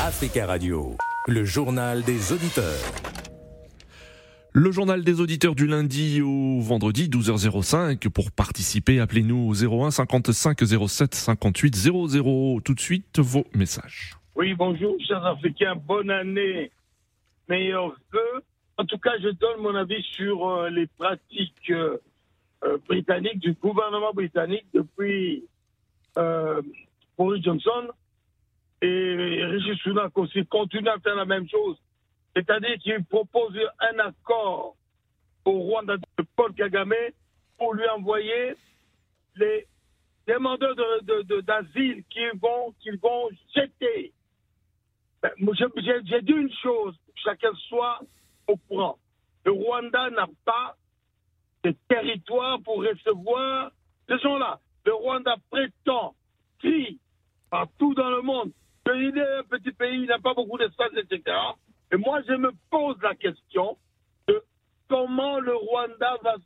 Africa Radio, le journal des auditeurs. Le journal des auditeurs du lundi au vendredi 12h05. Pour participer, appelez-nous au 01 55 07 58 00. Tout de suite, vos messages. Oui, bonjour, chers Africains. Bonne année. Meilleurs vœux. En tout cas, je donne mon avis sur euh, les pratiques euh, euh, britanniques, du gouvernement britannique depuis Boris Johnson et Rishi Sunak aussi continue à faire la même chose. C'est-à-dire qu'il propose un accord au Rwanda de Paul Kagame pour lui envoyer les demandeurs d'asile qu'ils vont, qu'ils vont jeter. Ben, j'ai dit une chose, chacun soit au courant. Le Rwanda n'a pas de territoire pour recevoir ces gens-là. Le Rwanda prétend, crie partout dans le monde, qu'il est un petit pays, il n'a pas beaucoup d'espace, etc. Et moi, je me pose la question de comment le Rwanda va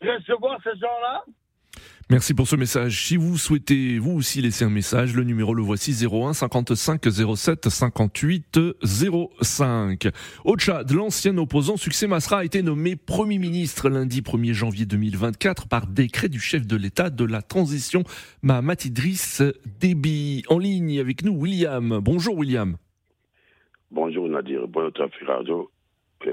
recevoir ces gens-là? Merci pour ce message. Si vous souhaitez vous aussi laisser un message, le numéro le voici 01 55 07 58 05. Au Tchad, l'ancien opposant Succès Masra a été nommé Premier ministre lundi 1er janvier 2024 par décret du chef de l'État de la transition Mahamat Idriss Déby. En ligne avec nous, William. Bonjour William. Bonjour Nadir, bonjour Radio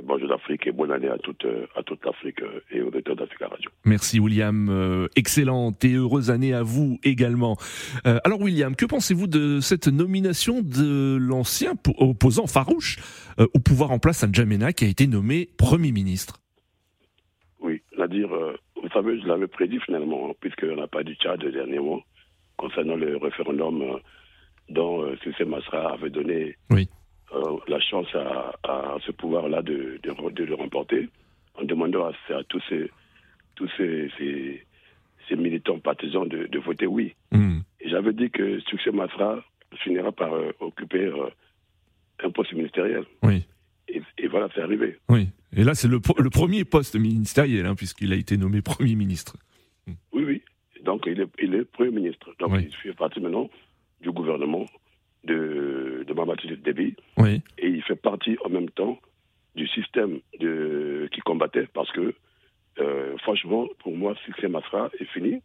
bonjour d'Afrique et bonne année à toute, à toute l'Afrique euh, et aux auditeurs d'Africa Radio. Merci William, euh, excellente et heureuse année à vous également. Euh, alors William, que pensez-vous de cette nomination de l'ancien opposant farouche au pouvoir en place à N'Djamena qui a été nommé Premier ministre? Oui, Nadir, vous savez, je l'avais prédit finalement, hein, puisqu'on n'a pas du Tchad dernièrement concernant le référendum dont Cissé Masra avait donné oui. Euh, la chance à, ce pouvoir-là de, de, le remporter, en demandant à, tous ces, tous ces, ces, militants partisans de, voter oui. Hmm. J'avais dit que Succès Masra finira par euh, occuper euh, un poste ministériel. Oui. Et, voilà, c'est arrivé. Oui. Et là, c'est le, le, premier poste ministériel, hein, puisqu'il a été nommé Premier ministre. Oui, oui. Donc, il est, il est Premier ministre. Donc, il fait partie maintenant du gouvernement de, de Mamadou Déby. Oui. Et il fait partie en même temps du système de, qui combattait parce que, euh, franchement, pour moi, Succès Masra est fini.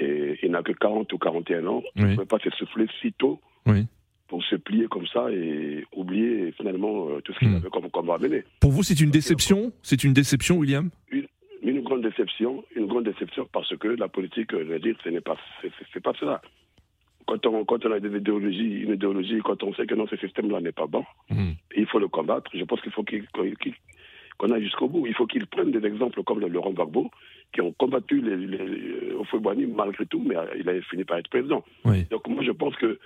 Et il n'a que 40 ou 41 ans. Il ne peut pas se souffler si tôt oui. pour se plier comme ça et oublier finalement euh, tout ce qu'il hmm. avait comme combat mené. Pour vous, c'est une déception? C'est une déception, William? Une, une, grande déception, une grande déception parce que la politique, je veux dire, ce n'est pas, c'est pas cela quand on, quand on a des idéologies, une idéologie, quand on sait que non, ce système-là n'est pas bon, hmm. il faut le combattre. Je pense qu'il faut qu'on aille jusqu'au bout. Il faut qu'ils prennent des exemples comme le Laurent Gbagbo, qui ont combattu les, les, Ofouébouani malgré tout, mais il a fini par être président. Donc moi, je pense que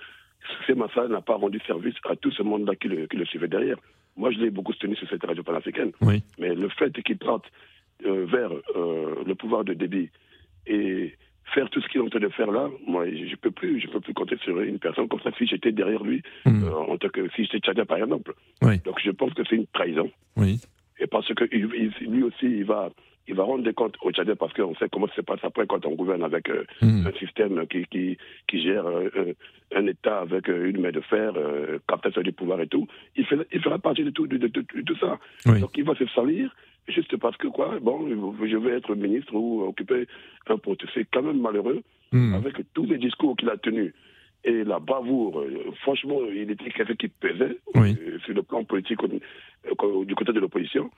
ces Massa n'a pas rendu service à tout ce monde-là qui le, qui le suivait derrière. Moi, je l'ai beaucoup soutenu sur cette radio panafricaine. Mais le fait qu'il parte euh, vers euh, le pouvoir de débit et faire tout ce qu'il est en train de faire là, moi, je peux plus, je peux plus compter sur une personne comme ça si j'étais derrière lui, hmm. euh, en tant que si j'étais tchadien par exemple. Donc je pense que c'est une trahison. Oui. Et parce que lui aussi, il va, il va rendre des comptes aux Tchadiens parce qu'on sait comment ça se passe après quand on gouverne avec euh, hmm. un système qui, qui, qui gère euh, un État avec une main de fer, captation du pouvoir et tout. Il, fait, il fera partie de tout, de, de, tout ça. Donc il va se salir juste parce que quoi, bon, je vais être ministre ou occuper un poste. C'est quand même malheureux hmm. avec tous les discours qu'il a tenus et la bravoure. franchement, il était quelqu'un qui pesait sur le plan politique du côté de l'opposition.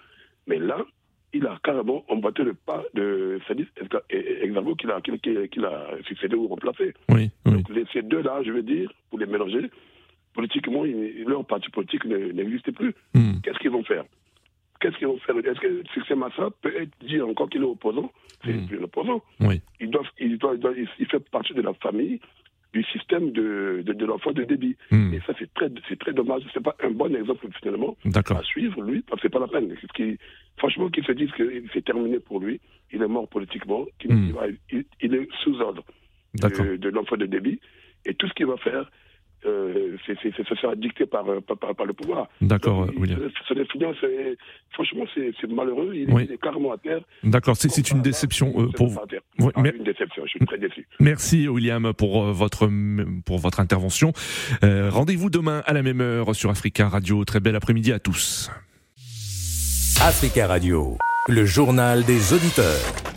Mais là, il a carrément embattu le pas de Sadis Exavo qu'il a, qu'il, a succédé ou remplacé. Donc ces deux-là, je veux dire, pour les mélanger, politiquement, leur parti politique n'existe plus. Hmm. Qu'est-ce qu'ils vont faire? Qu'est-ce qu'ils vont faire Est-ce que Succès Massa peut être dit encore qu'il est opposant? C'est hmm. plus un opposant. Oui. Il, doit, il, doit, il, fait partie de la famille du système de, de, l'enfant de débit. Hmm. Et ça, c'est très, c'est très dommage. C'est pas un bon exemple, finalement, à suivre, lui, parce que c'est pas la peine. Qui, franchement, qu'il se dise que c'est terminé pour lui, il est mort politiquement, qu'il hmm. il, est sous ordre de, de l'enfant de débit. Et tout ce qu'il va faire, euh, c'est ça sera dicté par, par, par, le pouvoir. D'accord, William. franchement, c'est malheureux. Il, est carrément à terre. D'accord, c'est une déception pour vous. Ah, une déception, je suis très déçu. Merci, William, pour votre, pour votre intervention. Rendez-vous demain à la même heure sur Africa Radio. Très bel après-midi à tous. Africa Radio, le journal des auditeurs.